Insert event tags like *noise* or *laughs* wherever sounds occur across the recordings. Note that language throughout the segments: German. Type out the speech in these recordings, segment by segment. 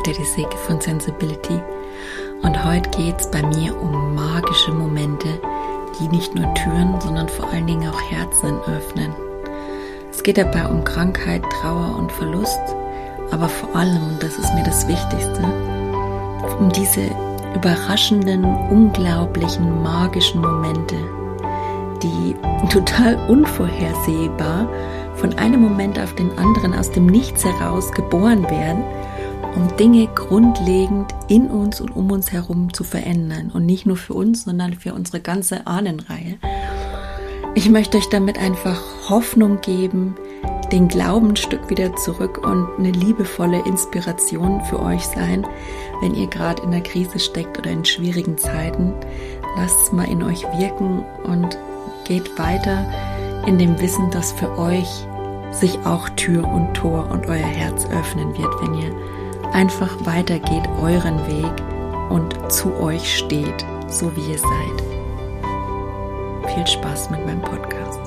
Steady Sick von Sensibility und heute geht es bei mir um magische Momente, die nicht nur Türen, sondern vor allen Dingen auch Herzen öffnen. Es geht dabei um Krankheit, Trauer und Verlust, aber vor allem, und das ist mir das Wichtigste, um diese überraschenden, unglaublichen, magischen Momente, die *laughs* total unvorhersehbar von einem Moment auf den anderen aus dem Nichts heraus geboren werden, um Dinge grundlegend in uns und um uns herum zu verändern. Und nicht nur für uns, sondern für unsere ganze Ahnenreihe. Ich möchte euch damit einfach Hoffnung geben, den Glauben ein Stück wieder zurück und eine liebevolle Inspiration für euch sein, wenn ihr gerade in der Krise steckt oder in schwierigen Zeiten. Lasst es mal in euch wirken und geht weiter in dem Wissen, dass für euch sich auch Tür und Tor und euer Herz öffnen wird, wenn ihr einfach weitergeht euren Weg und zu euch steht, so wie ihr seid. Viel Spaß mit meinem Podcast.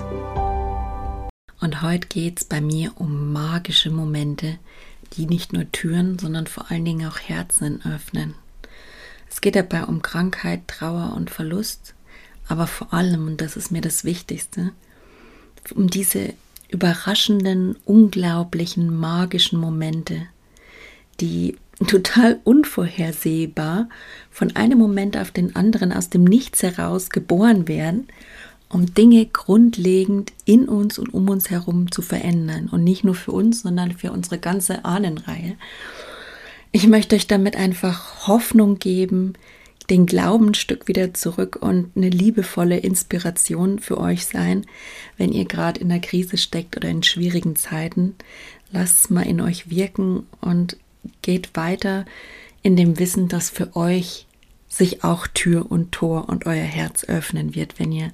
Und heute geht es bei mir um magische Momente, die nicht nur Türen, sondern vor allen Dingen auch Herzen öffnen. Es geht dabei um Krankheit, Trauer und Verlust, aber vor allem, und das ist mir das Wichtigste, um diese überraschenden, unglaublichen, magischen Momente, die total unvorhersehbar von einem Moment auf den anderen aus dem Nichts heraus geboren werden, um Dinge grundlegend in uns und um uns herum zu verändern. Und nicht nur für uns, sondern für unsere ganze Ahnenreihe. Ich möchte euch damit einfach Hoffnung geben, den Glauben wieder zurück und eine liebevolle Inspiration für euch sein, wenn ihr gerade in der Krise steckt oder in schwierigen Zeiten. Lasst es mal in euch wirken und geht weiter in dem Wissen, dass für euch sich auch Tür und Tor und euer Herz öffnen wird, wenn ihr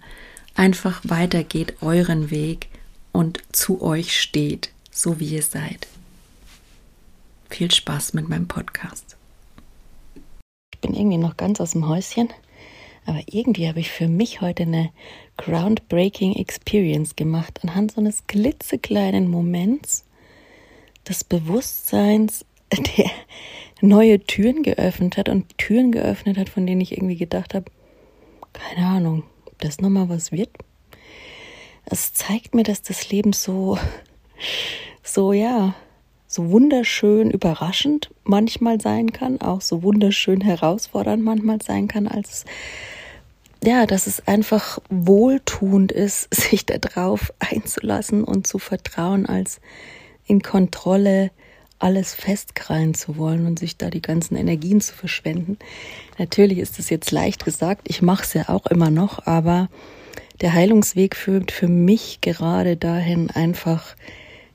einfach weitergeht euren Weg und zu euch steht, so wie ihr seid. Viel Spaß mit meinem Podcast bin irgendwie noch ganz aus dem Häuschen. Aber irgendwie habe ich für mich heute eine groundbreaking Experience gemacht anhand so eines klitzekleinen Moments des Bewusstseins, *laughs* der neue Türen geöffnet hat und Türen geöffnet hat, von denen ich irgendwie gedacht habe, keine Ahnung, ob das nochmal was wird. Es zeigt mir, dass das Leben so, so ja, so wunderschön überraschend manchmal sein kann, auch so wunderschön herausfordernd manchmal sein kann, als ja, dass es einfach wohltuend ist, *laughs* sich darauf einzulassen und zu vertrauen, als in Kontrolle alles festkrallen zu wollen und sich da die ganzen Energien zu verschwenden. Natürlich ist es jetzt leicht gesagt, ich mache es ja auch immer noch, aber der Heilungsweg führt für mich gerade dahin, einfach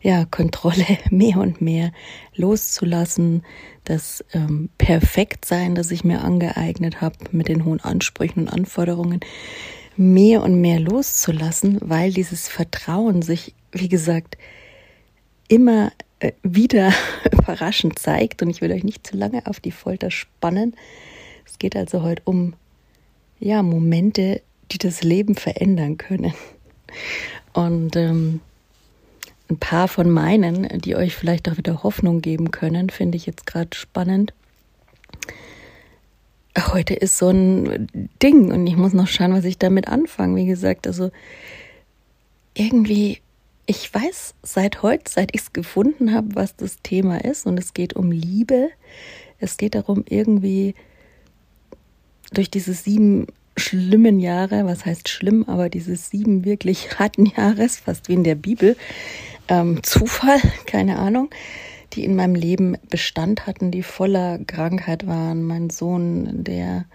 ja, Kontrolle *laughs* mehr und mehr loszulassen, das ähm, Perfektsein, das ich mir angeeignet habe mit den hohen Ansprüchen und Anforderungen, mehr und mehr loszulassen, weil dieses Vertrauen sich, wie gesagt, immer äh, wieder *laughs* überraschend zeigt. Und ich will euch nicht zu lange auf die Folter spannen. Es geht also heute um ja, Momente, die das Leben verändern können. Und ähm, ein paar von meinen, die euch vielleicht auch wieder Hoffnung geben können, finde ich jetzt gerade spannend. Heute ist so ein Ding und ich muss noch schauen, was ich damit anfange. Wie gesagt, also irgendwie, ich weiß seit heute, seit ich es gefunden habe, was das Thema ist und es geht um Liebe. Es geht darum, irgendwie durch diese sieben schlimmen Jahre, was heißt schlimm, aber diese sieben wirklich harten Jahres, fast wie in der Bibel, ähm, Zufall, keine Ahnung, die in meinem Leben Bestand hatten, die voller Krankheit waren. Mein Sohn, der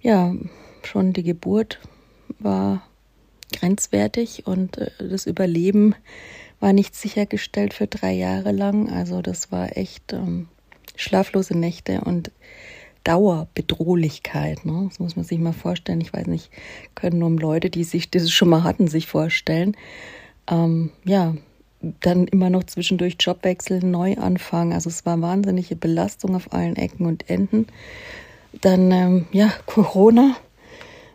ja schon die Geburt war grenzwertig und äh, das Überleben war nicht sichergestellt für drei Jahre lang. Also das war echt ähm, schlaflose Nächte und Dauerbedrohlichkeit. Ne? Das muss man sich mal vorstellen. Ich weiß nicht, können nur Leute, die sich das schon mal hatten, sich vorstellen. Ähm, ja, dann immer noch zwischendurch Jobwechsel, Neuanfang. Also es war wahnsinnige Belastung auf allen Ecken und Enden. Dann, ähm, ja, Corona.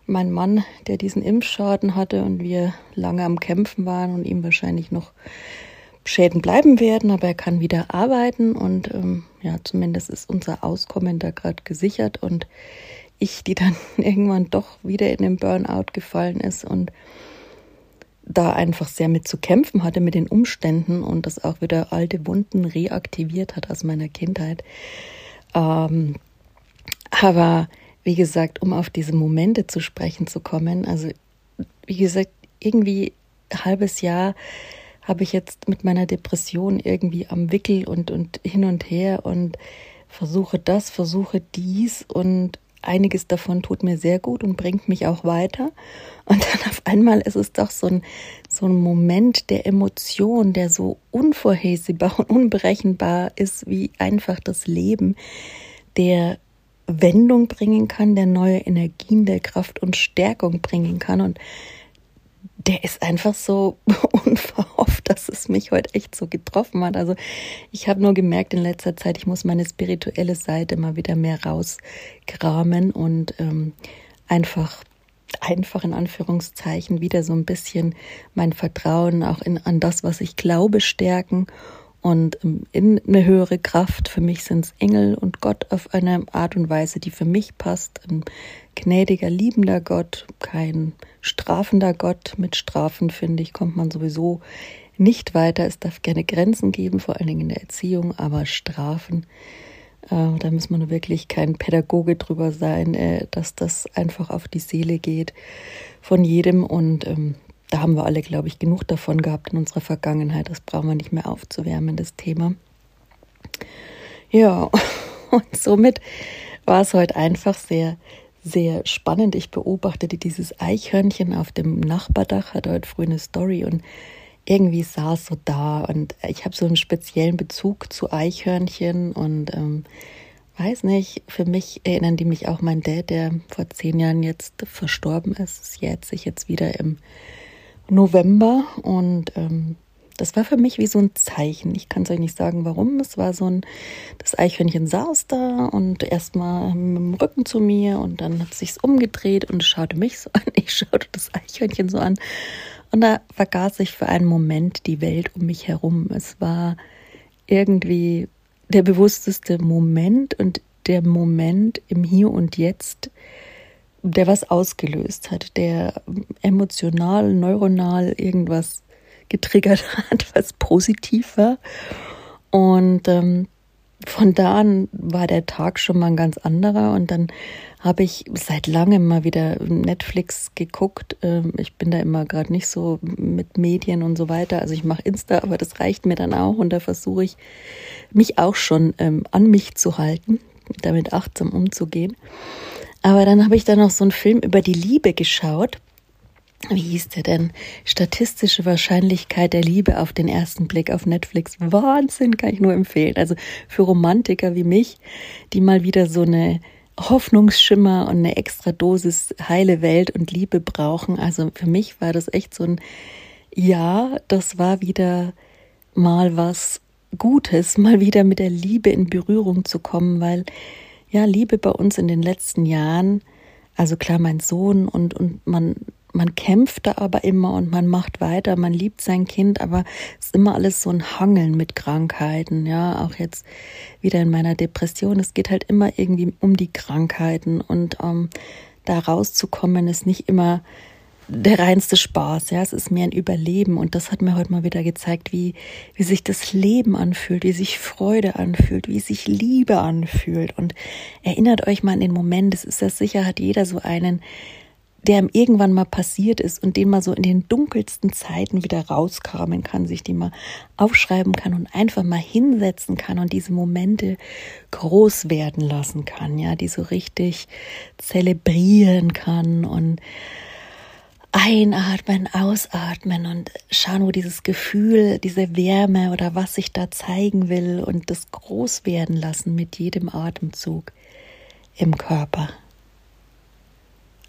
Mein Mann, der diesen Impfschaden hatte und wir lange am Kämpfen waren und ihm wahrscheinlich noch Schäden bleiben werden, aber er kann wieder arbeiten und ähm, ja, zumindest ist unser Auskommen da gerade gesichert und ich, die dann *laughs* irgendwann doch wieder in den Burnout gefallen ist und da einfach sehr mit zu kämpfen hatte mit den Umständen und das auch wieder alte Wunden reaktiviert hat aus meiner Kindheit. Ähm, aber wie gesagt, um auf diese Momente zu sprechen zu kommen, also wie gesagt, irgendwie ein halbes Jahr habe ich jetzt mit meiner Depression irgendwie am Wickel und, und hin und her und versuche das, versuche dies und einiges davon tut mir sehr gut und bringt mich auch weiter. Und dann auf einmal ist es doch so ein, so ein Moment der Emotion, der so unvorhersehbar und unberechenbar ist, wie einfach das Leben, der Wendung bringen kann, der neue Energien, der Kraft und Stärkung bringen kann. Und der ist einfach so *laughs* unverhofft, dass es mich heute echt so getroffen hat. Also ich habe nur gemerkt in letzter Zeit, ich muss meine spirituelle Seite mal wieder mehr rauskramen und ähm, einfach einfach in Anführungszeichen wieder so ein bisschen mein Vertrauen auch in, an das, was ich glaube, stärken und in eine höhere Kraft. Für mich sind es Engel und Gott auf eine Art und Weise, die für mich passt. Ein gnädiger, liebender Gott, kein strafender Gott. Mit Strafen, finde ich, kommt man sowieso nicht weiter. Es darf gerne Grenzen geben, vor allen Dingen in der Erziehung, aber Strafen, äh, da muss man wirklich kein Pädagoge drüber sein, äh, dass das einfach auf die Seele geht von jedem und ähm, da haben wir alle, glaube ich, genug davon gehabt in unserer Vergangenheit. Das brauchen wir nicht mehr aufzuwärmen, das Thema. Ja, *laughs* und somit war es heute einfach sehr, sehr spannend. Ich beobachtete dieses Eichhörnchen auf dem Nachbardach, hatte heute früh eine Story und irgendwie saß so da und ich habe so einen speziellen Bezug zu Eichhörnchen und ähm, weiß nicht, für mich erinnern die mich auch mein Dad, der vor zehn Jahren jetzt verstorben ist. Jährt sich jetzt wieder im November und ähm, das war für mich wie so ein Zeichen. Ich kann es euch nicht sagen, warum. Es war so ein, das Eichhörnchen saß da und erstmal mit dem Rücken zu mir und dann hat es sich umgedreht und schaute mich so *laughs* an. Ich schaute das Eichhörnchen so an und da vergaß ich für einen Moment die Welt um mich herum. Es war irgendwie der bewussteste Moment und der Moment im Hier und Jetzt, der was ausgelöst hat, der emotional, neuronal irgendwas getriggert *laughs* hat, was positiv war. Und ähm, von da an war der Tag schon mal ein ganz anderer und dann habe ich seit langem mal wieder Netflix geguckt. Ähm, ich bin da immer gerade nicht so mit Medien und so weiter. Also ich mache Insta, aber das reicht mir dann auch und da versuche ich mich auch schon ähm, an mich zu halten, damit achtsam umzugehen. Aber dann habe ich da noch so einen Film über die Liebe geschaut. Wie hieß der denn? Statistische Wahrscheinlichkeit der Liebe auf den ersten Blick auf Netflix. Wahnsinn, kann ich nur empfehlen. Also für Romantiker wie mich, die mal wieder so eine Hoffnungsschimmer und eine extra Dosis heile Welt und Liebe brauchen. Also für mich war das echt so ein Ja, das war wieder mal was Gutes, mal wieder mit der Liebe in Berührung zu kommen, weil ja, Liebe bei uns in den letzten Jahren, also klar, mein Sohn und, und man, man kämpft da aber immer und man macht weiter, man liebt sein Kind, aber es ist immer alles so ein Hangeln mit Krankheiten, ja, auch jetzt wieder in meiner Depression. Es geht halt immer irgendwie um die Krankheiten und ähm, da rauszukommen ist nicht immer der reinste Spaß, ja, es ist mehr ein Überleben. Und das hat mir heute mal wieder gezeigt, wie, wie sich das Leben anfühlt, wie sich Freude anfühlt, wie sich Liebe anfühlt. Und erinnert euch mal an den Moment, es ist ja sicher, hat jeder so einen, der ihm irgendwann mal passiert ist und den mal so in den dunkelsten Zeiten wieder rauskramen kann, sich die mal aufschreiben kann und einfach mal hinsetzen kann und diese Momente groß werden lassen kann, ja, die so richtig zelebrieren kann und einatmen, ausatmen und schauen, wo dieses Gefühl, diese Wärme oder was sich da zeigen will und das groß werden lassen mit jedem Atemzug im Körper.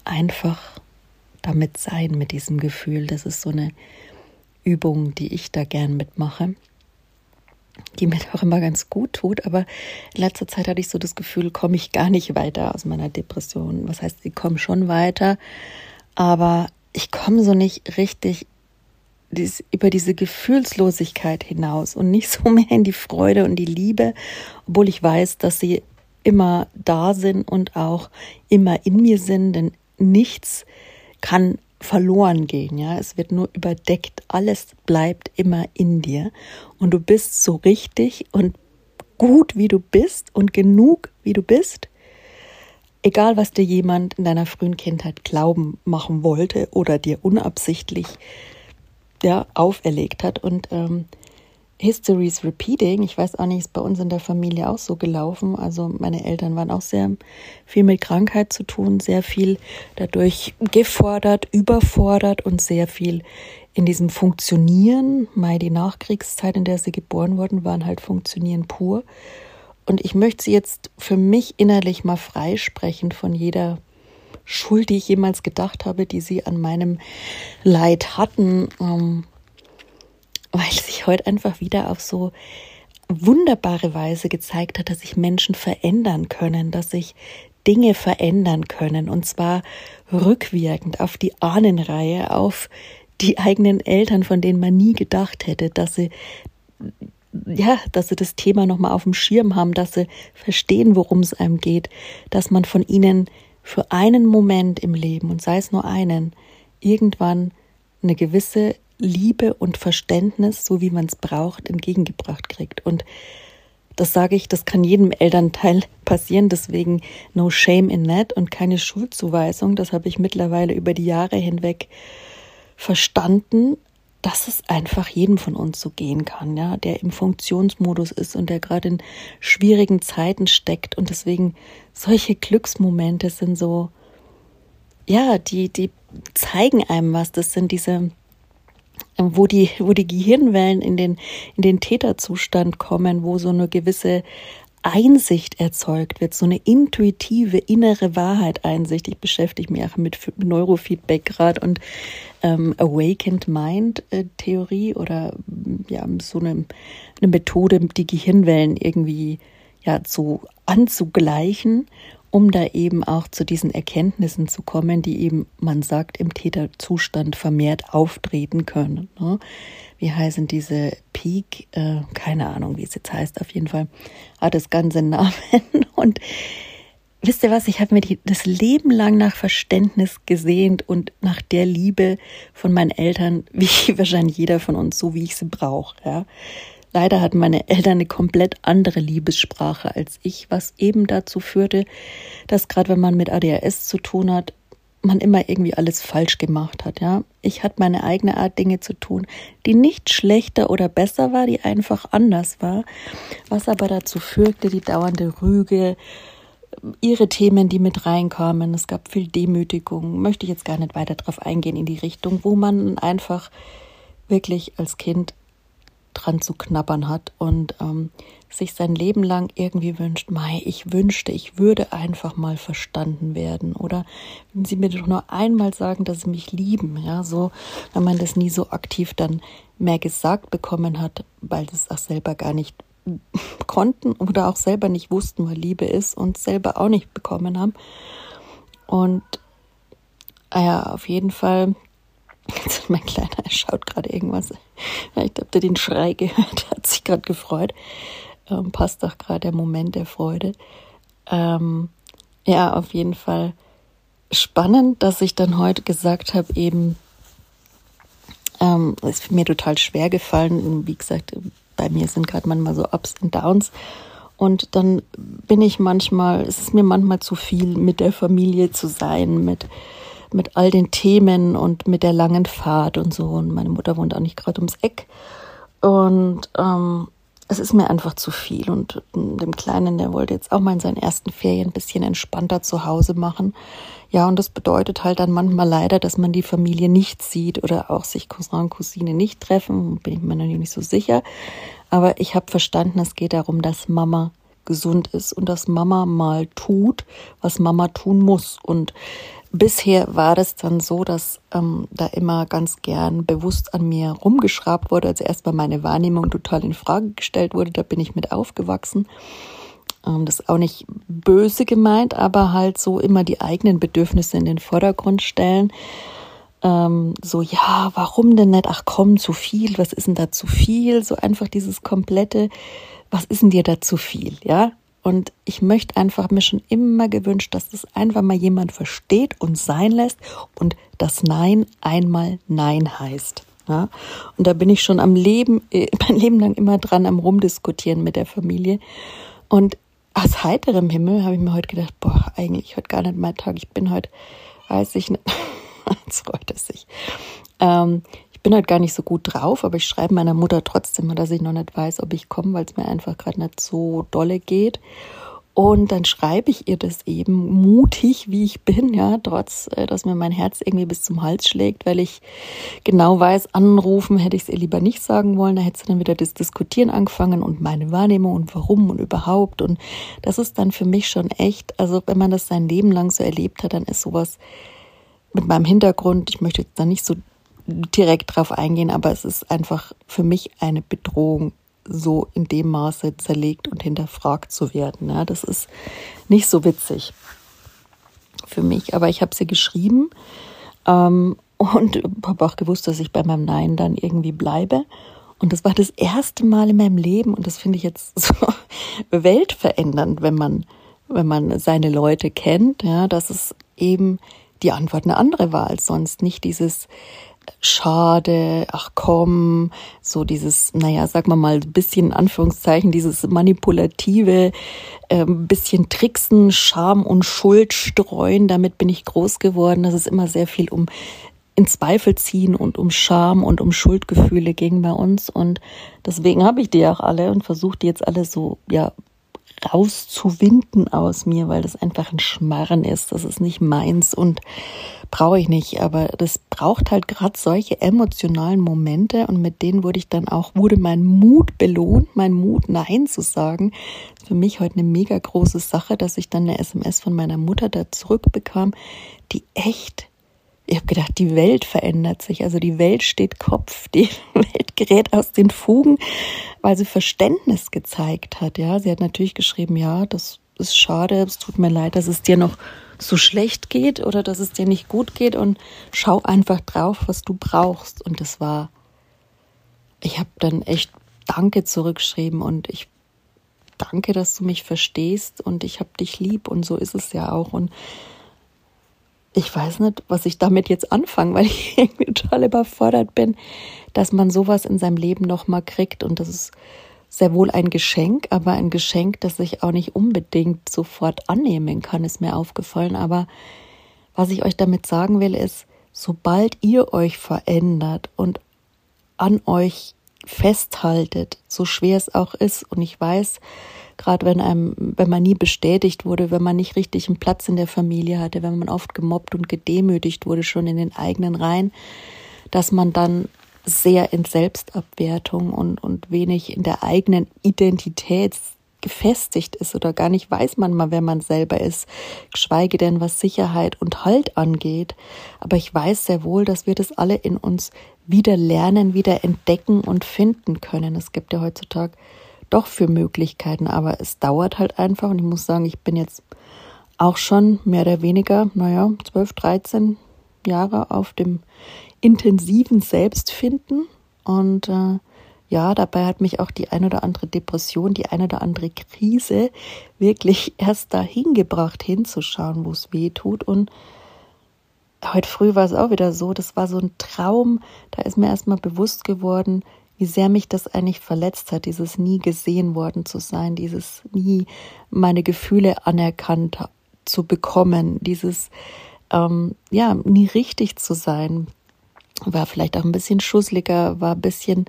Einfach damit sein mit diesem Gefühl. Das ist so eine Übung, die ich da gern mitmache, die mir *laughs* auch immer ganz gut tut. Aber in letzter Zeit hatte ich so das Gefühl, komme ich gar nicht weiter aus meiner Depression. Was heißt, ich komme schon weiter, aber ich komme so nicht richtig über diese Gefühlslosigkeit hinaus und nicht so *laughs* mehr in die Freude und die Liebe, obwohl ich weiß, dass sie immer da sind und auch immer in mir sind, denn nichts kann verloren gehen, ja. Es wird nur überdeckt. Alles bleibt immer in dir. Und du bist so richtig und gut, wie du bist und genug, wie du bist. Egal, was dir jemand in deiner frühen Kindheit glauben machen wollte oder dir unabsichtlich ja, auferlegt hat. Und ähm, History's Repeating. Ich weiß auch nicht, ist bei uns in der Familie auch so gelaufen. Also meine Eltern waren auch sehr viel mit Krankheit zu tun, sehr viel dadurch gefordert, überfordert und sehr viel in diesem Funktionieren. Mai, die Nachkriegszeit, in der sie geboren wurden, waren halt Funktionieren pur. Und ich möchte sie jetzt für mich innerlich mal freisprechen von jeder Schuld, die ich jemals gedacht habe, die sie an meinem Leid hatten. Ähm, weil sich heute einfach wieder auf so wunderbare Weise gezeigt hat, dass sich Menschen verändern können, dass sich Dinge verändern können und zwar rückwirkend auf die Ahnenreihe, auf die eigenen Eltern, von denen man nie gedacht hätte, dass sie ja, dass sie das Thema nochmal auf dem Schirm haben, dass sie verstehen, worum es einem geht, dass man von ihnen für einen Moment im Leben, und sei es nur einen, irgendwann eine gewisse Liebe und Verständnis, so wie man es braucht, entgegengebracht kriegt. Und das sage ich, das kann jedem Elternteil *laughs* passieren, deswegen no shame in that und keine Schuldzuweisung. Das habe ich mittlerweile über die Jahre hinweg verstanden, dass es einfach jedem von uns so gehen kann, ja, der im Funktionsmodus ist und der gerade in schwierigen Zeiten steckt und deswegen solche Glücksmomente sind so, ja, die, die zeigen einem was. Das sind diese wo die, wo die Gehirnwellen in den, in den Täterzustand kommen, wo so eine gewisse Einsicht erzeugt wird, so eine intuitive innere Wahrheit Einsicht. Ich beschäftige mich auch mit Neurofeedback gerade und ähm, Awakened Mind äh, Theorie oder ja so eine, eine Methode, die Gehirnwellen irgendwie ja zu anzugleichen um da eben auch zu diesen Erkenntnissen zu kommen, die eben, man sagt, im Täterzustand vermehrt auftreten können. Ne? Wie heißen diese Peak? Äh, keine Ahnung, wie es jetzt heißt. Auf jeden Fall hat das ganze *laughs* Namen. Und wisst ihr was? Ich habe mir die, das Leben lang nach Verständnis gesehnt und nach der Liebe von meinen Eltern, wie wahrscheinlich jeder von uns, so wie ich sie brauche. Ja? Leider hatten meine Eltern eine komplett andere Liebessprache als ich, was eben dazu führte, dass gerade wenn man mit ADHS zu tun hat, man immer irgendwie alles falsch gemacht hat, ja. Ich hatte meine eigene Art Dinge zu tun, die nicht schlechter oder besser war, die einfach anders war, was aber dazu führte, die dauernde Rüge, ihre Themen, die mit reinkamen. Es gab viel Demütigung. Möchte ich jetzt gar nicht weiter drauf eingehen in die Richtung, wo man einfach wirklich als Kind dran zu knabbern hat und ähm, sich sein Leben lang irgendwie wünscht, Mai, ich wünschte, ich würde einfach mal verstanden werden. Oder wenn sie mir doch nur einmal sagen, dass sie mich lieben, ja, so, wenn man das nie so aktiv dann mehr gesagt bekommen hat, weil das auch selber gar nicht *laughs* konnten oder auch selber nicht wussten, was Liebe ist und selber auch nicht bekommen haben. Und ah ja, auf jeden Fall *laughs* mein Kleiner, er schaut gerade irgendwas. Vielleicht habt ihr den Schrei gehört, *laughs* hat sich gerade gefreut. Ähm, passt doch gerade der Moment der Freude. Ähm, ja, auf jeden Fall spannend, dass ich dann heute gesagt habe, eben, ähm, ist mir total schwer gefallen. Wie gesagt, bei mir sind gerade manchmal so Ups und Downs. Und dann bin ich manchmal, es ist mir manchmal zu viel, mit der Familie zu sein, mit mit all den Themen und mit der langen Fahrt und so. Und meine Mutter wohnt auch nicht gerade ums Eck. Und ähm, es ist mir einfach zu viel. Und dem Kleinen, der wollte jetzt auch mal in seinen ersten Ferien ein bisschen entspannter zu Hause machen. Ja, und das bedeutet halt dann manchmal leider, dass man die Familie nicht sieht oder auch sich Cousin und Cousine nicht treffen. Bin ich mir noch nicht so sicher. Aber ich habe verstanden, es geht darum, dass Mama gesund ist und dass Mama mal tut, was Mama tun muss. Und bisher war es dann so, dass ähm, da immer ganz gern bewusst an mir rumgeschraubt wurde. Also erstmal meine Wahrnehmung total in Frage gestellt wurde. Da bin ich mit aufgewachsen. Ähm, das ist auch nicht böse gemeint, aber halt so immer die eigenen Bedürfnisse in den Vordergrund stellen. ähm, so, ja, warum denn nicht? Ach komm, zu viel, was ist denn da zu viel? So einfach dieses komplette, was ist denn dir da zu viel? Ja, und ich möchte einfach mir schon immer gewünscht, dass das einfach mal jemand versteht und sein lässt und das Nein einmal Nein heißt. Ja? Und da bin ich schon am Leben, äh, *laughs* mein Leben lang immer dran am Rumdiskutieren mit der Familie. Und aus heiterem Himmel habe ich mir heute gedacht, boah, eigentlich heute gar nicht mein Tag. Ich bin heute, weiß ich nicht, *laughs* jetzt freut es sich. Ähm, bin halt gar nicht so gut drauf, aber ich schreibe meiner Mutter trotzdem, dass ich noch nicht weiß, ob ich komme, weil es mir einfach gerade nicht so dolle geht. Und dann schreibe ich ihr das eben mutig, wie ich bin, ja, trotz, äh, dass mir mein Herz irgendwie bis zum Hals schlägt, weil ich genau weiß, anrufen hätte ich es ihr lieber nicht sagen wollen. Da hätte sie dann wieder das Diskutieren angefangen und meine Wahrnehmung und warum und überhaupt. Und das ist dann für mich schon echt, also wenn man das sein Leben lang so erlebt hat, dann ist sowas mit meinem Hintergrund, ich möchte jetzt da nicht so direkt drauf eingehen, aber es ist einfach für mich eine Bedrohung, so in dem Maße zerlegt und hinterfragt zu werden. Ja, das ist nicht so witzig für mich, aber ich habe sie geschrieben ähm, und habe auch gewusst, dass ich bei meinem Nein dann irgendwie bleibe. Und das war das erste Mal in meinem Leben und das finde ich jetzt *laughs* so weltverändernd, wenn man, wenn man seine Leute kennt, ja, dass es eben die Antwort eine andere war als sonst. Nicht dieses schade, ach komm, so dieses, naja, sag mal mal, bisschen in Anführungszeichen, dieses manipulative, äh, bisschen Tricksen, Scham und Schuld streuen, damit bin ich groß geworden. Das ist immer sehr viel um in Zweifel ziehen und um Scham und um Schuldgefühle ging bei uns. Und deswegen habe ich die auch alle und versuche die jetzt alle so, ja, rauszuwinden aus mir, weil das einfach ein Schmarren ist. Das ist nicht meins und brauche ich nicht. Aber das braucht halt gerade solche emotionalen Momente und mit denen wurde ich dann auch, wurde mein Mut belohnt, mein Mut, Nein zu sagen. Für mich heute eine mega große Sache, dass ich dann eine SMS von meiner Mutter da zurückbekam, die echt ich habe gedacht, die Welt verändert sich. Also die Welt steht Kopf, *laughs* die Welt gerät aus den Fugen, weil sie Verständnis gezeigt hat. Ja, sie hat natürlich geschrieben, ja, das ist schade, es tut mir leid, dass es dir noch so schlecht geht oder dass es dir nicht gut geht und schau einfach drauf, was du brauchst. Und das war, ich habe dann echt Danke zurückgeschrieben und ich danke, dass du mich verstehst und ich habe dich lieb und so ist es ja auch. Und ich weiß nicht, was ich damit jetzt anfange, weil ich *laughs* irgendwie total überfordert bin, dass man sowas in seinem Leben nochmal kriegt. Und das ist sehr wohl ein Geschenk, aber ein Geschenk, das ich auch nicht unbedingt sofort annehmen kann, ist mir aufgefallen. Aber was ich euch damit sagen will, ist, sobald ihr euch verändert und an euch festhaltet, so schwer es auch ist, und ich weiß, gerade wenn einem, wenn man nie bestätigt wurde, wenn man nicht richtig einen Platz in der Familie hatte, wenn man oft gemobbt und gedemütigt wurde, schon in den eigenen Reihen, dass man dann sehr in Selbstabwertung und, und wenig in der eigenen Identität gefestigt ist oder gar nicht weiß man mal, wer man selber ist, geschweige denn was Sicherheit und Halt angeht. Aber ich weiß sehr wohl, dass wir das alle in uns wieder lernen, wieder entdecken und finden können. Es gibt ja heutzutage doch für Möglichkeiten, aber es dauert halt einfach und ich muss sagen, ich bin jetzt auch schon mehr oder weniger, naja, 12, 13 Jahre auf dem intensiven Selbstfinden und äh, ja, dabei hat mich auch die ein oder andere Depression, die ein oder andere Krise wirklich erst dahin gebracht, hinzuschauen, wo es weh tut. Und heute früh war es auch wieder so, das war so ein Traum, da ist mir erstmal bewusst geworden, wie sehr mich das eigentlich verletzt hat, dieses nie gesehen worden zu sein, dieses nie meine Gefühle anerkannt zu bekommen, dieses ähm, ja nie richtig zu sein, war vielleicht auch ein bisschen schussliger, war ein bisschen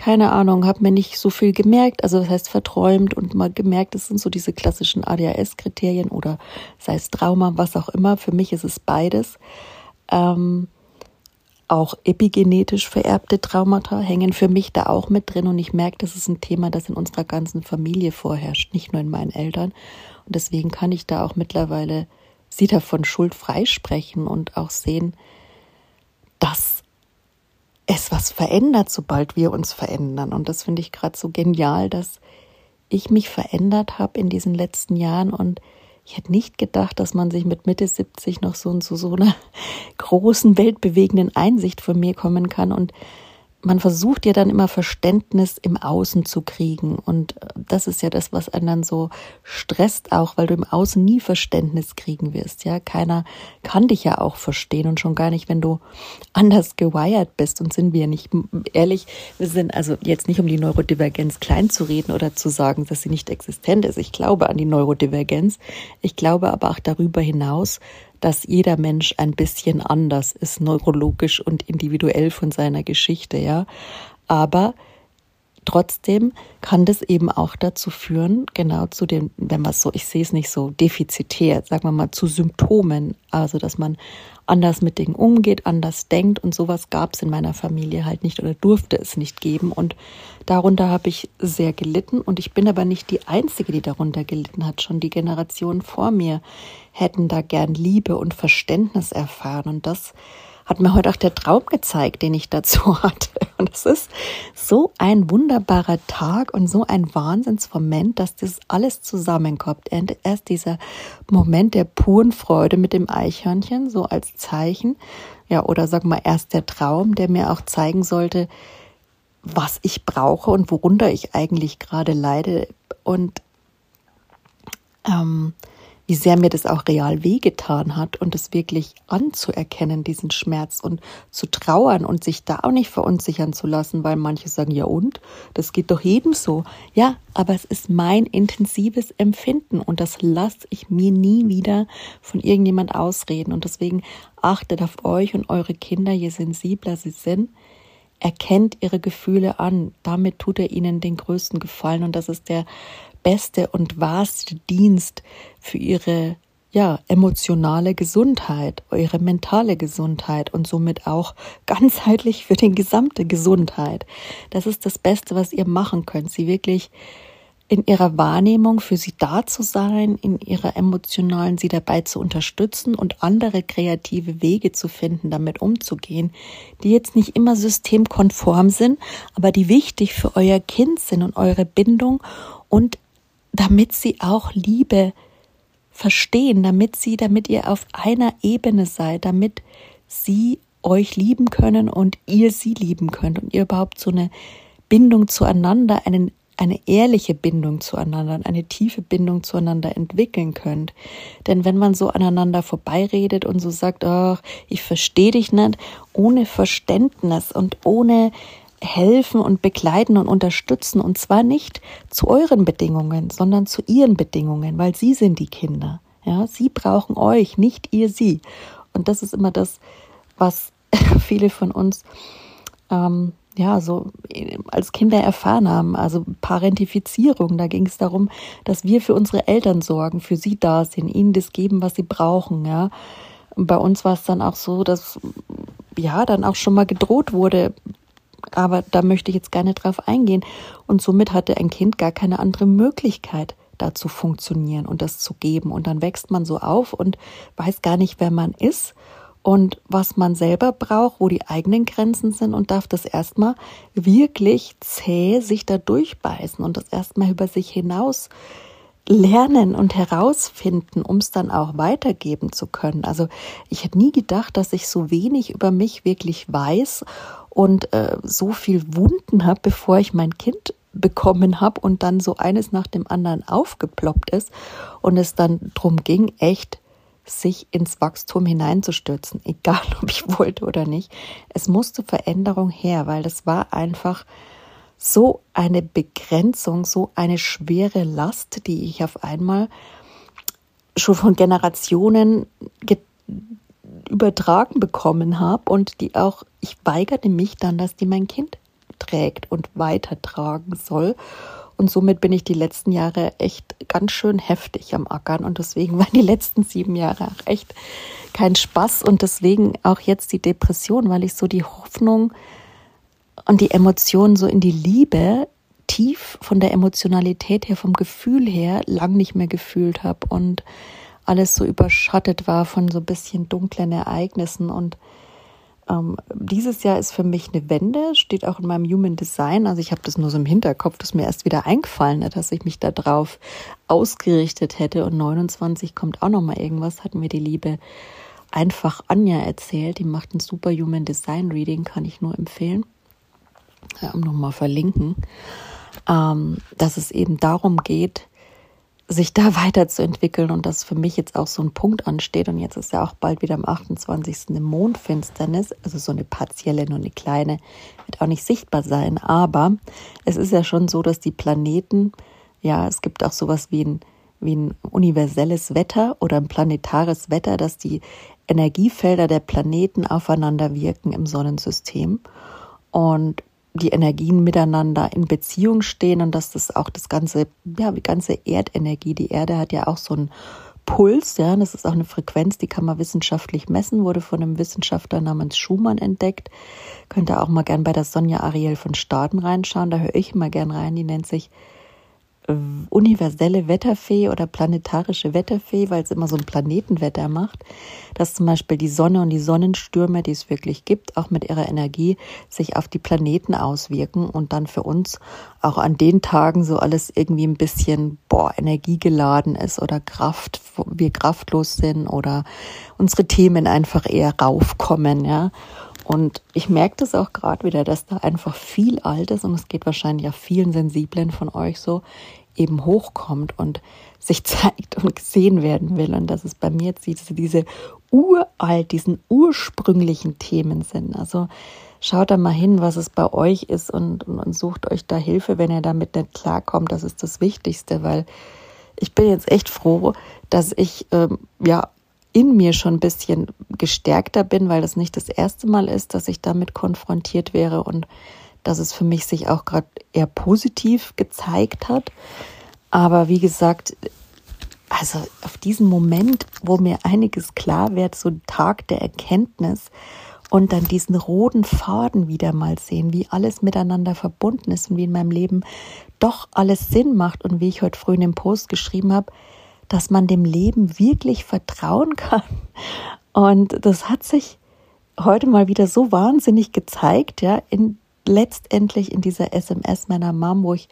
keine Ahnung, habe mir nicht so viel gemerkt, also das heißt verträumt und mal gemerkt, das sind so diese klassischen ADHS-Kriterien oder sei es Trauma, was auch immer. Für mich ist es beides. Ähm, auch epigenetisch vererbte Traumata hängen für mich da auch mit drin und ich merke, das ist ein Thema, das in unserer ganzen Familie vorherrscht, nicht nur in meinen Eltern. Und deswegen kann ich da auch mittlerweile sie davon schuldfrei sprechen und auch sehen, es was verändert, sobald wir uns verändern. Und das finde ich gerade so genial, dass ich mich verändert habe in diesen letzten Jahren und Ich hätte nicht gedacht, dass man sich mit Mitte 70 noch so zu so einer *laughs* großen, weltbewegenden Einsicht von mir kommen kann und man versucht ja dann immer Verständnis im Außen zu kriegen. Und das ist ja das, was einen dann so stresst auch, weil du im Außen nie Verständnis kriegen wirst. Ja, keiner kann dich ja auch verstehen und schon gar nicht, wenn du anders gewired bist. Und sind wir nicht ehrlich, wir sind also jetzt nicht um die Neurodivergenz klein zu reden oder zu sagen, dass sie nicht existent ist. Ich glaube an die Neurodivergenz. Ich glaube aber auch darüber hinaus, dass jeder Mensch ein bisschen anders ist, neurologisch und individuell von seiner Geschichte, ja. Aber trotzdem kann das eben auch dazu führen, genau zu den, wenn man so, ich sehe es nicht so defizitär, sagen wir mal, zu Symptomen. Also, dass man anders mit Dingen umgeht, anders denkt und sowas gab es in meiner Familie halt nicht oder durfte es nicht geben und darunter habe ich sehr gelitten und ich bin aber nicht die Einzige, die darunter gelitten hat. Schon die Generationen vor mir hätten da gern Liebe und Verständnis erfahren und das hat mir heute auch der Traum gezeigt, den ich dazu *laughs* hatte. Und es ist so ein wunderbarer Tag und so ein Wahnsinnsmoment, dass das alles zusammenkommt. Erst dieser Moment der puren Freude mit dem Eichhörnchen, so als Zeichen. Ja, oder sag mal erst der Traum, der mir auch zeigen sollte, was ich brauche und worunter ich eigentlich gerade leide. Und ähm, wie sehr mir das auch real wehgetan hat und es wirklich anzuerkennen, diesen Schmerz und zu trauern und sich da auch nicht verunsichern zu lassen, weil manche sagen, ja und, das geht doch jedem so. Ja, aber es ist mein intensives Empfinden und das lasse ich mir nie wieder von irgendjemand ausreden und deswegen achtet auf euch und eure Kinder, je sensibler sie sind, erkennt ihre Gefühle an. Damit tut er ihnen den größten Gefallen und das ist der beste und wahrste Dienst für ihre ja, emotionale Gesundheit, eure mentale Gesundheit und somit auch ganzheitlich für die gesamte Gesundheit. Das ist das Beste, was ihr machen könnt, sie wirklich in ihrer Wahrnehmung für sie da zu sein, in ihrer emotionalen sie dabei zu unterstützen und andere kreative Wege zu finden, damit umzugehen, die jetzt nicht immer systemkonform sind, aber die wichtig für euer Kind sind und eure Bindung und damit sie auch Liebe verstehen, damit sie, damit ihr auf einer Ebene seid, damit sie euch lieben können und ihr sie lieben könnt und ihr überhaupt so eine Bindung zueinander, einen, eine ehrliche Bindung zueinander, eine tiefe Bindung zueinander entwickeln könnt. Denn wenn man so aneinander vorbeiredet und so sagt, ach, ich verstehe dich nicht, ohne Verständnis und ohne helfen und begleiten und unterstützen und zwar nicht zu euren Bedingungen, sondern zu ihren Bedingungen, weil sie sind die Kinder. Ja, sie brauchen euch, nicht ihr sie. Und das ist immer das, was *laughs* viele von uns ähm, ja so als Kinder erfahren haben. Also Parentifizierung. Da ging es darum, dass wir für unsere Eltern sorgen, für sie da sind, ihnen das geben, was sie brauchen. Ja. Und bei uns war es dann auch so, dass ja dann auch schon mal gedroht wurde, aber da möchte ich jetzt gerne drauf eingehen. Und somit hatte ein Kind gar keine andere Möglichkeit, da zu funktionieren und das zu geben. Und dann wächst man so auf und weiß gar nicht, wer man ist und was man selber braucht, wo die eigenen Grenzen sind und darf das erstmal wirklich zäh sich da durchbeißen und das erstmal über sich hinaus lernen und herausfinden, um es dann auch weitergeben zu können. Also ich hätte nie gedacht, dass ich so wenig über mich wirklich weiß und äh, so viel Wunden habe, bevor ich mein Kind bekommen habe und dann so eines nach dem anderen aufgeploppt ist und es dann drum ging, echt sich ins Wachstum hineinzustürzen, *laughs* egal ob ich wollte oder nicht. Es musste Veränderung her, weil das war einfach so eine Begrenzung, so eine schwere Last, die ich auf einmal schon von Generationen übertragen bekommen habe und die auch, ich weigerte mich dann, dass die mein Kind trägt und weitertragen soll. Und somit bin ich die letzten Jahre echt ganz schön heftig am Ackern. Und deswegen waren die letzten sieben Jahre auch echt kein Spaß. Und deswegen auch jetzt die Depression, weil ich so die Hoffnung und die Emotionen so in die Liebe tief von der Emotionalität her, vom Gefühl her, lang nicht mehr gefühlt habe. Und alles so überschattet war von so ein bisschen dunklen Ereignissen und ähm, dieses Jahr ist für mich eine Wende, steht auch in meinem Human Design. Also ich habe das nur so im Hinterkopf, dass mir erst wieder eingefallen hat, dass ich mich da drauf ausgerichtet hätte. Und 29 kommt auch noch mal irgendwas, hat mir die liebe einfach Anja erzählt. Die macht ein super Human Design Reading, kann ich nur empfehlen. Ja, nochmal verlinken, ähm, dass es eben darum geht, sich da *laughs* weiterzuentwickeln und dass für mich jetzt auch so ein Punkt ansteht und jetzt ist ja auch bald wieder am 28. eine Mondfinsternis, also so eine partielle, nur eine kleine, wird auch nicht sichtbar sein, aber es ist ja schon so, dass die Planeten, ja, es gibt auch sowas wie ein, wie ein universelles Wetter oder ein planetares Wetter, dass die Energiefelder der Planeten aufeinander wirken im Sonnensystem und die Energien miteinander in Beziehung stehen und dass das auch das ganze, ja, die ganze Erdenergie, die Erde hat ja auch so einen Puls, ja, das ist auch eine Frequenz, die kann man wissenschaftlich messen, wurde von einem Wissenschaftler namens Schumann entdeckt. Könnt ihr auch mal gern bei der Sonja Ariel von Staden reinschauen, da höre ich immer gern rein, die nennt sich universelle Wetterfee oder planetarische Wetterfee, weil es immer so ein Planetenwetter macht, dass zum Beispiel die Sonne und die Sonnenstürme, die es wirklich gibt, auch mit ihrer Energie sich auf die Planeten auswirken und dann für uns auch an den Tagen so alles irgendwie ein bisschen boah, energiegeladen ist oder Kraft, wir kraftlos sind oder unsere Themen einfach eher raufkommen, ja. Und ich merke das auch gerade wieder, dass da einfach viel Altes und es geht wahrscheinlich auch vielen Sensiblen von euch so eben hochkommt und sich *laughs* zeigt und gesehen werden will. Und dass es bei mir jetzt diese, diese uralt, diesen ursprünglichen Themen sind. Also schaut da mal hin, was es bei euch ist und, und, und sucht euch da Hilfe, wenn ihr damit nicht klarkommt. Das ist das Wichtigste, weil ich bin jetzt echt froh, dass ich ähm, ja in mir schon ein bisschen gestärkter bin, weil das nicht das erste Mal ist, dass ich damit konfrontiert wäre und dass es für mich sich auch gerade eher positiv gezeigt hat. Aber wie gesagt, also auf diesen Moment, wo mir einiges klar wird, so ein Tag der Erkenntnis und dann diesen roten Faden wieder mal sehen, wie alles miteinander verbunden ist und wie in meinem Leben doch alles Sinn macht und wie ich heute früh in dem Post geschrieben habe, dass man dem Leben wirklich vertrauen kann. Und das hat sich heute mal wieder so wahnsinnig gezeigt, ja, in letztendlich in dieser SMS meiner Mom, wo ich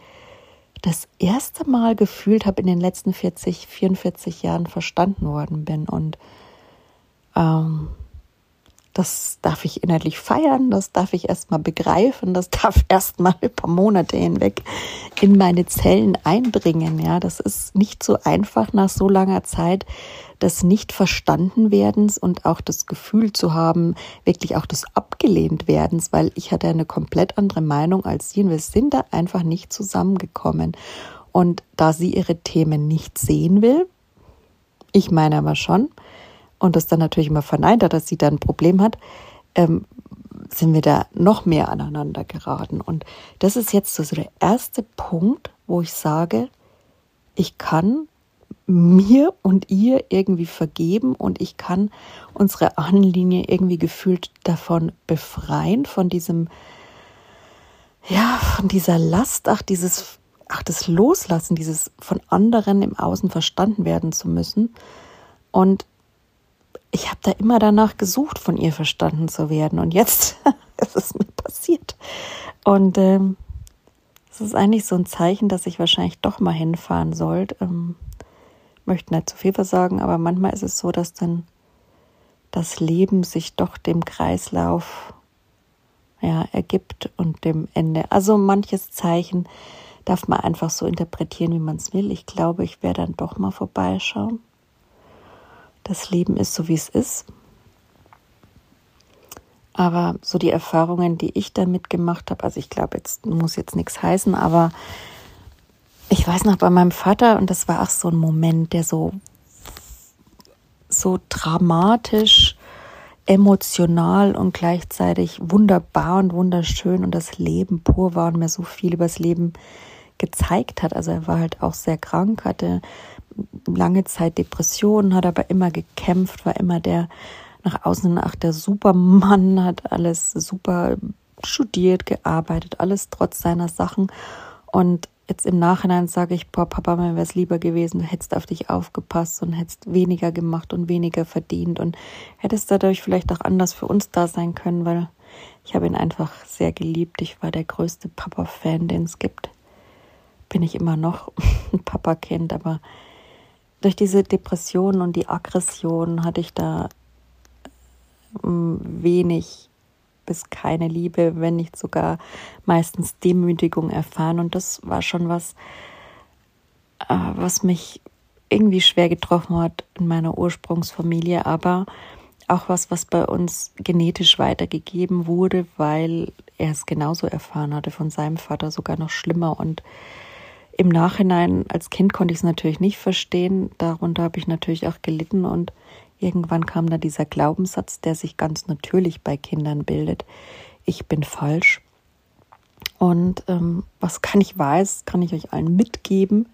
das erste Mal gefühlt habe, in den letzten 40, 44 Jahren verstanden worden bin. Und ähm, das darf ich innerlich feiern, das darf ich erstmal begreifen, das *laughs* darf erstmal ein paar Monate hinweg in meine Zellen eindringen. Ja, das ist nicht so einfach nach so langer Zeit des Nicht-Verstanden-Werdens und auch das Gefühl zu haben, wirklich auch des Abgelehnt-Werdens, weil ich hatte eine komplett andere Meinung als sie und wir sind da einfach nicht zusammengekommen. Und da sie ihre Themen nicht sehen will, ich meine aber schon, und das dann natürlich immer verneint hat, dass sie da ein Problem hat, ähm, sind wir da noch mehr aneinander geraten. Und das ist jetzt so der erste Punkt, wo ich sage, ich kann mir und ihr irgendwie vergeben und ich kann unsere Ahnenlinie irgendwie gefühlt davon befreien, von diesem, ja, von dieser Last, ach, dieses, ach, das Loslassen, dieses von anderen im Außen verstanden werden zu müssen. Und ich habe da immer danach gesucht, von ihr verstanden zu werden. Und jetzt *laughs* ist es mir passiert. Und ähm, es ist eigentlich so ein Zeichen, dass ich wahrscheinlich doch mal hinfahren sollte. Ähm, möchte nicht zu viel versagen, aber manchmal ist es so, dass dann das Leben sich doch dem Kreislauf ja, ergibt und dem Ende. Also manches Zeichen darf man einfach so interpretieren, wie man es will. Ich glaube, ich werde dann doch mal vorbeischauen. Das Leben ist so, wie es ist. Aber so die Erfahrungen, die ich damit gemacht habe, also ich glaube, jetzt muss jetzt nichts heißen, aber ich weiß noch bei meinem Vater, und das war auch so ein Moment, der so, so dramatisch, emotional und gleichzeitig wunderbar und wunderschön und das Leben pur war und mir so viel über das Leben gezeigt hat. Also er war halt auch sehr krank, hatte lange Zeit Depressionen, hat aber immer gekämpft, war immer der nach außen nach der Supermann, hat alles super studiert, gearbeitet, alles trotz seiner Sachen. Und jetzt im Nachhinein sage ich, boah, Papa, mir wäre es lieber gewesen, du hättest auf dich aufgepasst und hättest weniger gemacht und weniger verdient und hättest dadurch vielleicht auch anders für uns da sein können, weil ich habe ihn einfach sehr geliebt. Ich war der größte Papa-Fan, den es gibt. Bin ich immer noch *laughs* ein Papa-Kind, aber durch diese Depression und die Aggression hatte ich da ähm, wenig bis keine Liebe, wenn nicht sogar meistens Demütigung erfahren. Und das war schon was, äh, was mich irgendwie schwer getroffen hat in meiner Ursprungsfamilie, aber auch was, was bei uns genetisch weitergegeben wurde, weil er es genauso erfahren hatte von seinem Vater, sogar noch schlimmer. Und im Nachhinein, als Kind konnte ich es natürlich nicht verstehen. Darunter habe ich natürlich auch gelitten und Irgendwann kam da dieser Glaubenssatz, der sich ganz natürlich bei Kindern bildet. Ich bin falsch. Und ähm, was kann ich weiß, kann ich euch allen mitgeben,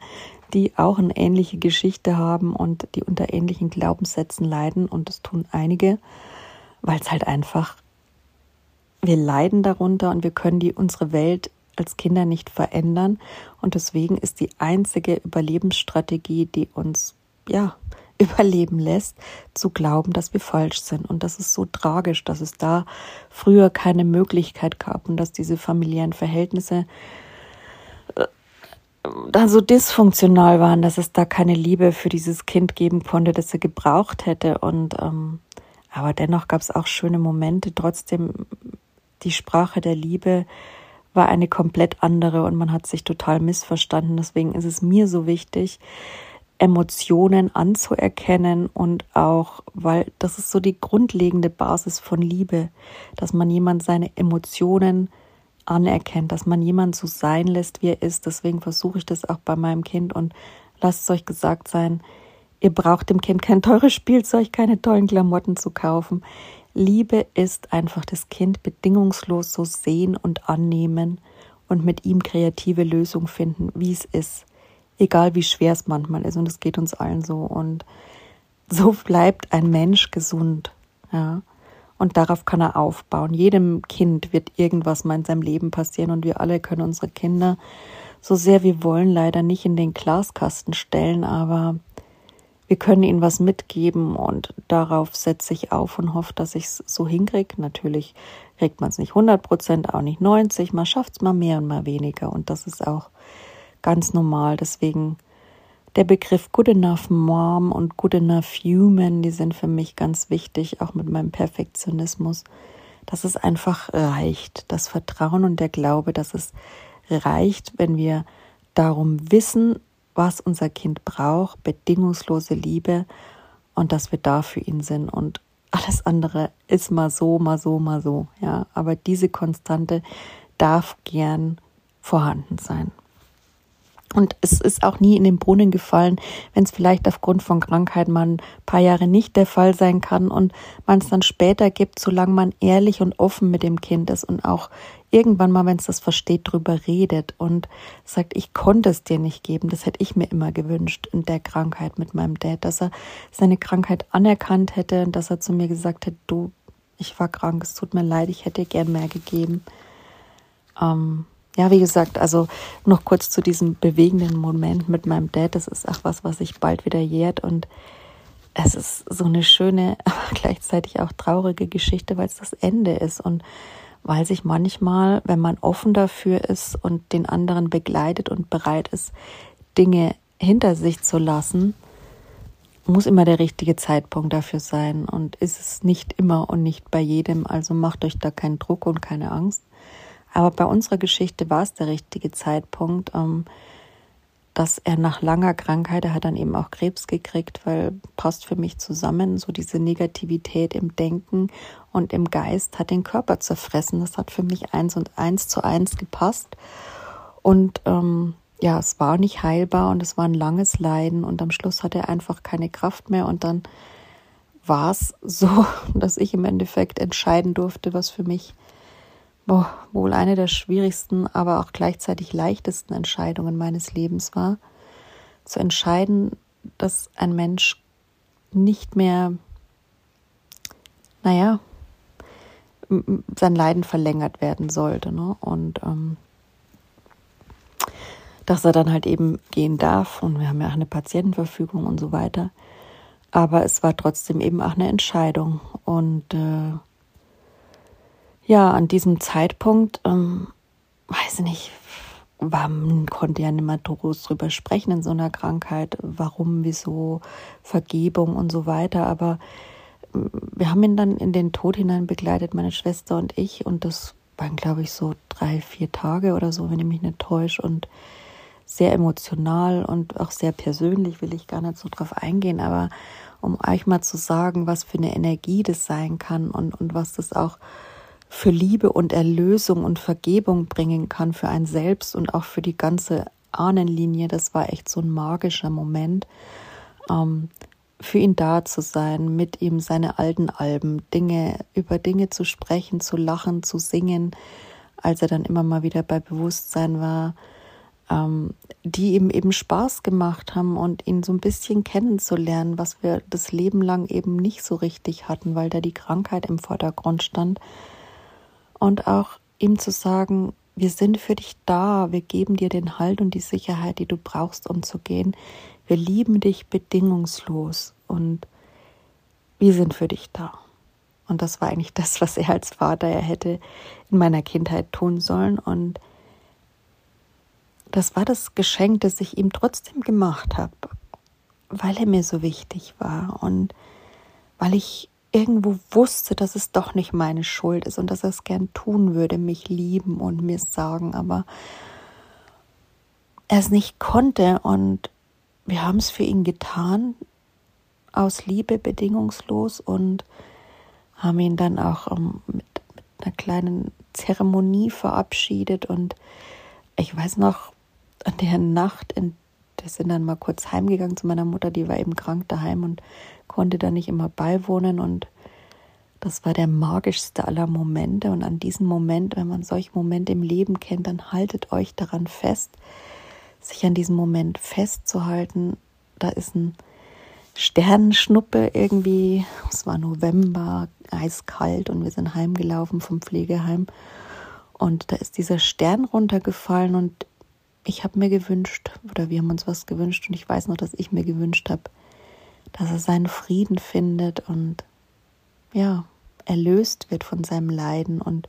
die auch eine ähnliche Geschichte haben und die unter ähnlichen Glaubenssätzen leiden. Und das tun einige, weil es halt einfach, wir leiden darunter und wir können die unsere Welt als Kinder nicht verändern. Und deswegen ist die einzige Überlebensstrategie, die uns ja *laughs* überleben lässt, zu glauben, dass wir falsch sind. Und das ist so tragisch, dass es da früher keine Möglichkeit gab und dass diese familiären Verhältnisse äh, da so dysfunktional waren, dass es da keine Liebe für dieses Kind geben konnte, das er gebraucht hätte. Und ähm, aber dennoch gab es auch schöne Momente. Trotzdem die Sprache der Liebe war eine komplett andere und man hat sich total missverstanden. Deswegen ist es mir so wichtig, Emotionen anzuerkennen und auch, weil das ist so die grundlegende Basis von Liebe, dass man jemand seine Emotionen anerkennt, dass man jemand so sein lässt, wie er ist. Deswegen versuche ich das auch bei meinem Kind und lasst es euch gesagt sein, ihr braucht dem Kind kein teures Spielzeug, keine tollen Klamotten zu kaufen. Liebe ist einfach das Kind bedingungslos so sehen und annehmen und mit ihm kreative Lösungen finden, wie es ist egal wie schwer es manchmal ist. Und es geht uns allen so. Und so bleibt ein Mensch gesund. Ja. Und darauf kann er aufbauen. Jedem Kind wird irgendwas mal in seinem Leben passieren und wir alle können unsere Kinder so sehr wir wollen leider nicht in den Glaskasten stellen, aber wir können ihnen was mitgeben und darauf setze ich auf und hoffe, dass ich es so hinkriege. Natürlich kriegt man es nicht 100 Prozent, auch nicht 90, man schafft es mal mehr und mal weniger und das ist auch ganz normal. Deswegen der Begriff Good Enough Mom und Good Enough Human, die sind für mich ganz wichtig, auch mit meinem Perfektionismus, dass es einfach reicht. Das Vertrauen und der Glaube, dass es reicht, wenn wir darum wissen, was unser Kind braucht, bedingungslose Liebe und dass wir da für ihn sind und alles andere ist mal so, mal so, mal so, ja. Aber diese Konstante darf gern vorhanden sein. Und es ist auch nie in den Brunnen gefallen, wenn es vielleicht aufgrund von Krankheit mal ein paar Jahre nicht der Fall sein kann und man es dann später gibt, solange man ehrlich und offen mit dem Kind ist und auch irgendwann mal, wenn es das versteht, drüber redet und sagt, ich konnte es dir nicht geben, das hätte ich mir immer gewünscht in der Krankheit mit meinem Dad, dass er seine Krankheit anerkannt hätte und dass er zu mir gesagt hätte, du, ich war krank, es tut mir leid, ich hätte dir gern mehr gegeben. Ähm, ja, wie gesagt, also noch kurz zu diesem bewegenden Moment mit meinem Dad. Das ist auch was, was sich bald wieder jährt und es ist so eine schöne, *laughs* aber gleichzeitig auch traurige Geschichte, weil es das Ende ist und weil sich manchmal, wenn man offen dafür ist und den anderen begleitet und bereit ist, Dinge hinter sich zu lassen, muss immer der richtige Zeitpunkt dafür sein und ist es nicht immer und nicht bei jedem. Also macht euch da keinen Druck und keine Angst. Aber bei unserer Geschichte war es der richtige Zeitpunkt, ähm, dass er nach langer Krankheit, er hat dann eben auch Krebs gekriegt, weil passt für mich zusammen, so diese Negativität im Denken und im Geist hat den Körper zerfressen. Das hat für mich eins und eins zu eins gepasst. Und ähm, ja, es war nicht heilbar und es war ein langes Leiden und am Schluss hatte er einfach keine Kraft mehr und dann war es so, *laughs* dass ich im Endeffekt entscheiden durfte, was für mich boah, wohl eine der schwierigsten, aber auch gleichzeitig leichtesten Entscheidungen meines Lebens war, zu entscheiden, dass ein Mensch nicht mehr, naja, sein Leiden verlängert werden sollte. Ne? Und ähm, dass er dann halt eben gehen darf. Und wir haben ja auch eine Patientenverfügung und so weiter. Aber es war trotzdem eben auch eine Entscheidung. Und äh, ja, an diesem Zeitpunkt, ähm, weiß ich nicht, man konnte ja nicht mehr groß drüber sprechen in so einer Krankheit, warum, wieso, Vergebung und so weiter. Aber ähm, wir haben ihn dann in den Tod hinein begleitet, meine Schwester und ich. Und das waren, glaube ich, so drei, vier Tage oder so, wenn ich mich nicht täusche. Und sehr emotional und auch sehr persönlich, will ich gar nicht so drauf eingehen. Aber um euch mal zu sagen, was für eine Energie das sein kann und, und was das auch für Liebe und Erlösung und Vergebung bringen kann für ein selbst und auch für die ganze Ahnenlinie. Das war echt so ein magischer Moment, ähm, für ihn da zu sein, mit ihm seine alten Alben, Dinge, über Dinge zu sprechen, zu lachen, zu singen, als er dann immer mal wieder bei Bewusstsein war, ähm, die ihm eben Spaß gemacht haben und ihn so ein bisschen kennenzulernen, was wir das Leben lang eben nicht so richtig hatten, weil da die Krankheit im Vordergrund stand. Und auch ihm zu sagen, wir sind für dich da, wir geben dir den Halt und die Sicherheit, die du brauchst, um zu gehen. Wir lieben dich bedingungslos und wir sind für dich da. Und das war eigentlich das, was er als Vater er hätte in meiner Kindheit tun sollen. Und das war das Geschenk, das ich ihm trotzdem gemacht habe, weil er mir so wichtig war und weil ich irgendwo wusste, dass es doch nicht meine Schuld ist und dass er es gern tun würde, mich lieben und mir sagen, aber er es nicht konnte und wir haben es für ihn getan, aus Liebe bedingungslos und haben ihn dann auch ähm, mit, mit einer kleinen Zeremonie verabschiedet und ich weiß noch, an der Nacht, in, wir sind dann mal kurz heimgegangen zu meiner Mutter, die war eben krank daheim und konnte da nicht immer beiwohnen und das war der magischste aller Momente. Und an diesem Moment, wenn man solche Momente im Leben kennt, dann haltet euch daran fest, sich an diesem Moment festzuhalten. Da ist ein Sternenschnuppe irgendwie, es war November, eiskalt und wir sind heimgelaufen vom Pflegeheim. Und da ist dieser Stern runtergefallen und ich habe mir gewünscht, oder wir haben uns was gewünscht, und ich weiß noch, dass ich mir gewünscht habe, dass er seinen Frieden findet und ja, erlöst wird von seinem Leiden und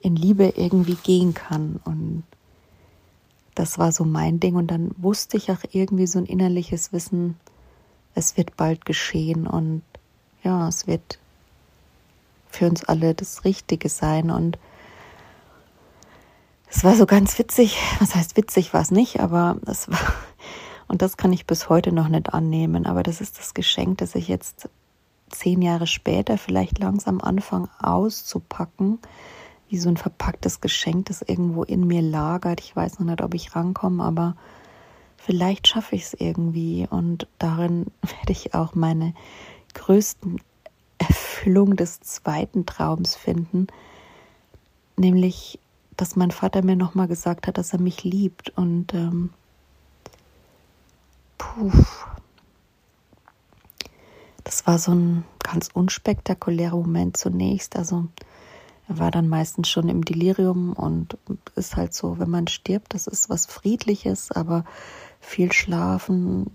in Liebe irgendwie gehen kann. Und das war so mein Ding. Und dann wusste ich auch irgendwie so ein innerliches Wissen, es wird bald geschehen und ja, es wird für uns alle das Richtige sein. Und es war so ganz witzig. Was heißt witzig war es nicht, aber es war, und das kann ich bis heute noch nicht annehmen. Aber das ist das Geschenk, das ich jetzt zehn Jahre später vielleicht langsam anfange auszupacken, wie so ein verpacktes Geschenk, das irgendwo in mir lagert. Ich weiß noch nicht, ob ich rankomme, aber vielleicht schaffe ich es irgendwie. Und darin *laughs* werde ich auch meine größten Erfüllung des zweiten Traums finden, nämlich dass mein Vater mir nochmal gesagt hat, dass er mich liebt. Und ähm, puh, das war so ein ganz unspektakulärer Moment zunächst. Also er war dann meistens schon im Delirium und ist halt so, wenn man stirbt, das ist was Friedliches, aber viel schlafen,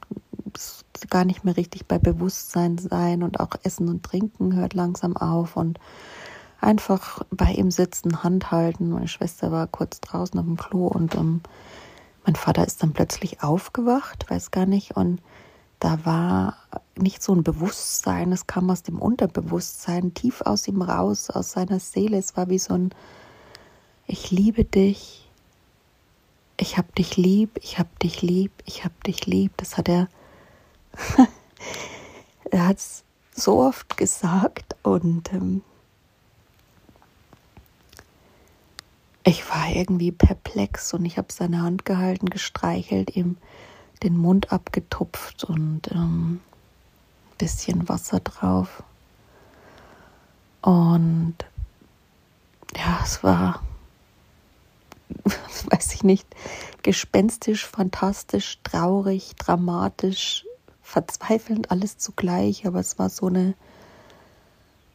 gar nicht mehr richtig bei Bewusstsein sein und auch Essen und Trinken hört langsam auf und einfach bei ihm sitzen, Hand halten. Meine Schwester war kurz draußen auf dem Klo und um, ähm, mein Vater ist dann plötzlich aufgewacht, weiß gar nicht. Und da war nicht so ein Bewusstsein, es kam aus dem Unterbewusstsein, tief aus ihm raus, aus seiner Seele. Es war wie so ein Ich liebe dich, ich hab dich lieb, ich hab dich lieb, ich hab dich lieb. Das hat er, *laughs* er hat es so oft gesagt und ähm, Ich war irgendwie perplex und ich habe seine Hand gehalten, gestreichelt, ihm den Mund abgetupft und ähm, ein bisschen Wasser drauf. Und ja, es war, *laughs* weiß ich nicht, gespenstisch, fantastisch, traurig, dramatisch, verzweifelnd, alles zugleich. Aber es war so eine,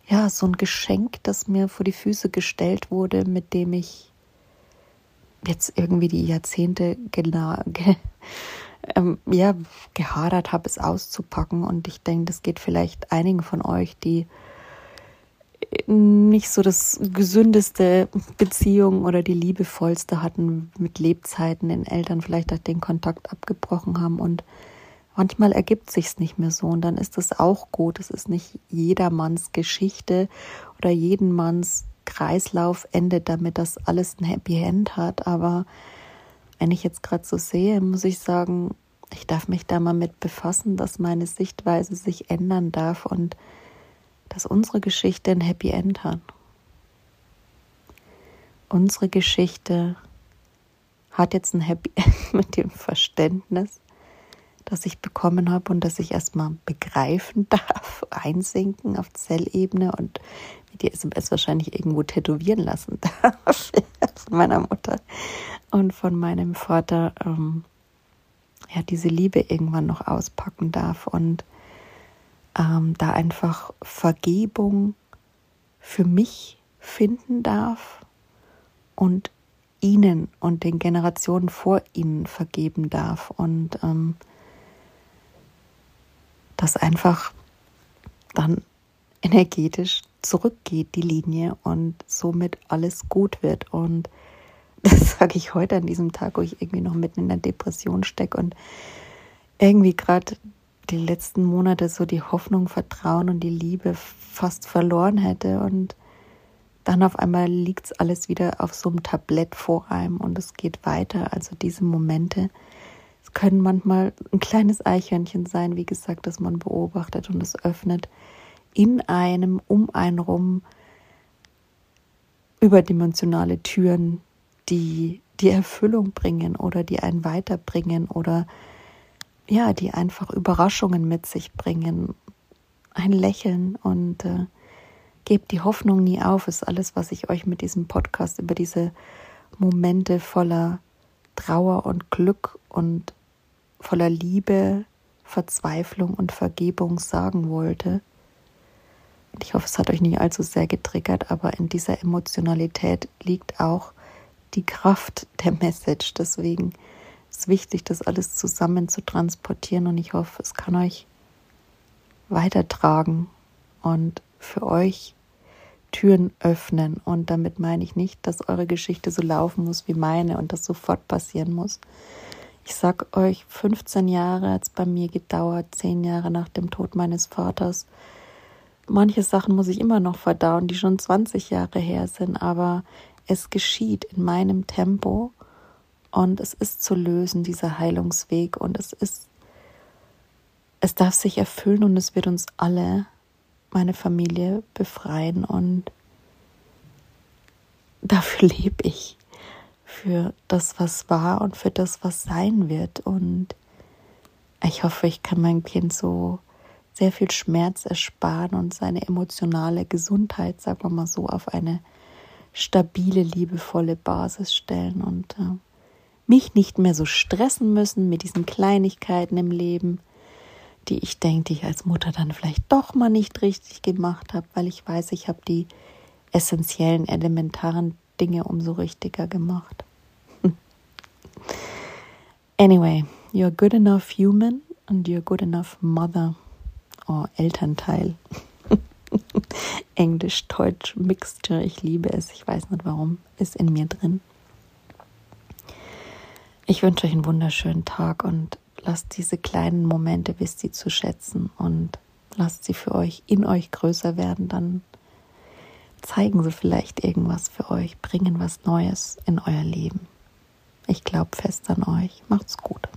ja, so ein Geschenk, das mir vor die Füße gestellt wurde, mit dem ich jetzt irgendwie die Jahrzehnte genau, ge, ähm, ja, gehadert habe, es auszupacken. Und ich denke, das geht vielleicht einigen von euch, die nicht so das gesündeste Beziehung oder die liebevollste hatten mit Lebzeiten, den Eltern vielleicht auch den Kontakt abgebrochen haben und manchmal ergibt sich's nicht mehr so und dann ist das auch gut. Es ist nicht jedermanns Geschichte oder jedenmanns Kreislauf endet damit, dass alles ein Happy End hat, aber wenn ich jetzt gerade so sehe, muss ich sagen, ich darf mich da mal mit befassen, dass meine Sichtweise sich ändern darf und dass unsere Geschichte ein Happy End hat. Unsere Geschichte hat jetzt ein Happy End *laughs* mit dem Verständnis, das ich bekommen habe und das ich erstmal begreifen *laughs* darf, einsinken auf Zellebene und die SMS wahrscheinlich irgendwo tätowieren lassen darf *laughs* von meiner Mutter und von meinem Vater ähm, ja diese Liebe irgendwann noch auspacken darf und ähm, da einfach Vergebung für mich finden darf und ihnen und den Generationen vor ihnen vergeben darf und ähm, das einfach dann energetisch zurückgeht, die Linie und somit alles gut wird. Und *laughs* das sage ich heute an diesem Tag, wo ich irgendwie noch mitten in der Depression stecke und irgendwie gerade die letzten Monate so die Hoffnung, Vertrauen und die Liebe fast verloren hätte und dann auf einmal liegt alles wieder auf so einem Tablett vor einem und es geht weiter. Also diese Momente, es können manchmal ein kleines Eichhörnchen sein, wie gesagt, das man beobachtet und es öffnet in einem, um einen rum überdimensionale Türen, die die Erfüllung bringen oder die einen weiterbringen oder ja, die einfach Überraschungen mit sich bringen. Ein Lächeln und äh, gebt die Hoffnung nie auf, ist alles, was ich euch mit diesem Podcast über diese Momente voller Trauer und Glück und voller Liebe, Verzweiflung und Vergebung sagen wollte. Ich hoffe, es hat euch nicht allzu sehr getriggert, aber in dieser Emotionalität liegt auch die Kraft der Message. Deswegen ist wichtig, das alles zusammen zu transportieren und ich hoffe, es kann euch weitertragen und für euch Türen öffnen. Und damit meine ich nicht, dass eure Geschichte so laufen muss wie meine und das sofort passieren muss. Ich sag euch, 15 Jahre hat es bei mir gedauert, 10 Jahre nach dem Tod meines Vaters. Manche Sachen muss ich immer noch verdauen, die schon 20 Jahre her sind, aber es geschieht in meinem Tempo und es ist zu lösen, dieser Heilungsweg. Und es ist, es darf sich erfüllen und es wird uns alle, meine Familie, befreien. Und dafür lebe ich. Für das, was war und für das, was sein wird. Und ich hoffe, ich kann mein Kind so sehr viel Schmerz ersparen und seine emotionale Gesundheit, sagen wir mal so, auf eine stabile, liebevolle Basis stellen. Und äh, mich nicht mehr so stressen müssen mit diesen Kleinigkeiten im Leben, die ich denke, ich als Mutter dann vielleicht doch mal nicht richtig gemacht habe, weil ich weiß, ich habe die essentiellen, elementaren Dinge umso richtiger gemacht. *laughs* anyway, you're good enough human and you're good enough mother or Elternteil. *laughs* Englisch, Deutsch, Mixture, ich liebe es, ich weiß nicht warum, ist in mir drin. Ich wünsche euch einen wunderschönen Tag und lasst diese kleinen Momente, wisst sie zu schätzen und lasst sie für euch in euch größer werden. Dann zeigen sie vielleicht irgendwas für euch, bringen was Neues in euer Leben. Ich glaube fest an euch. Macht's gut.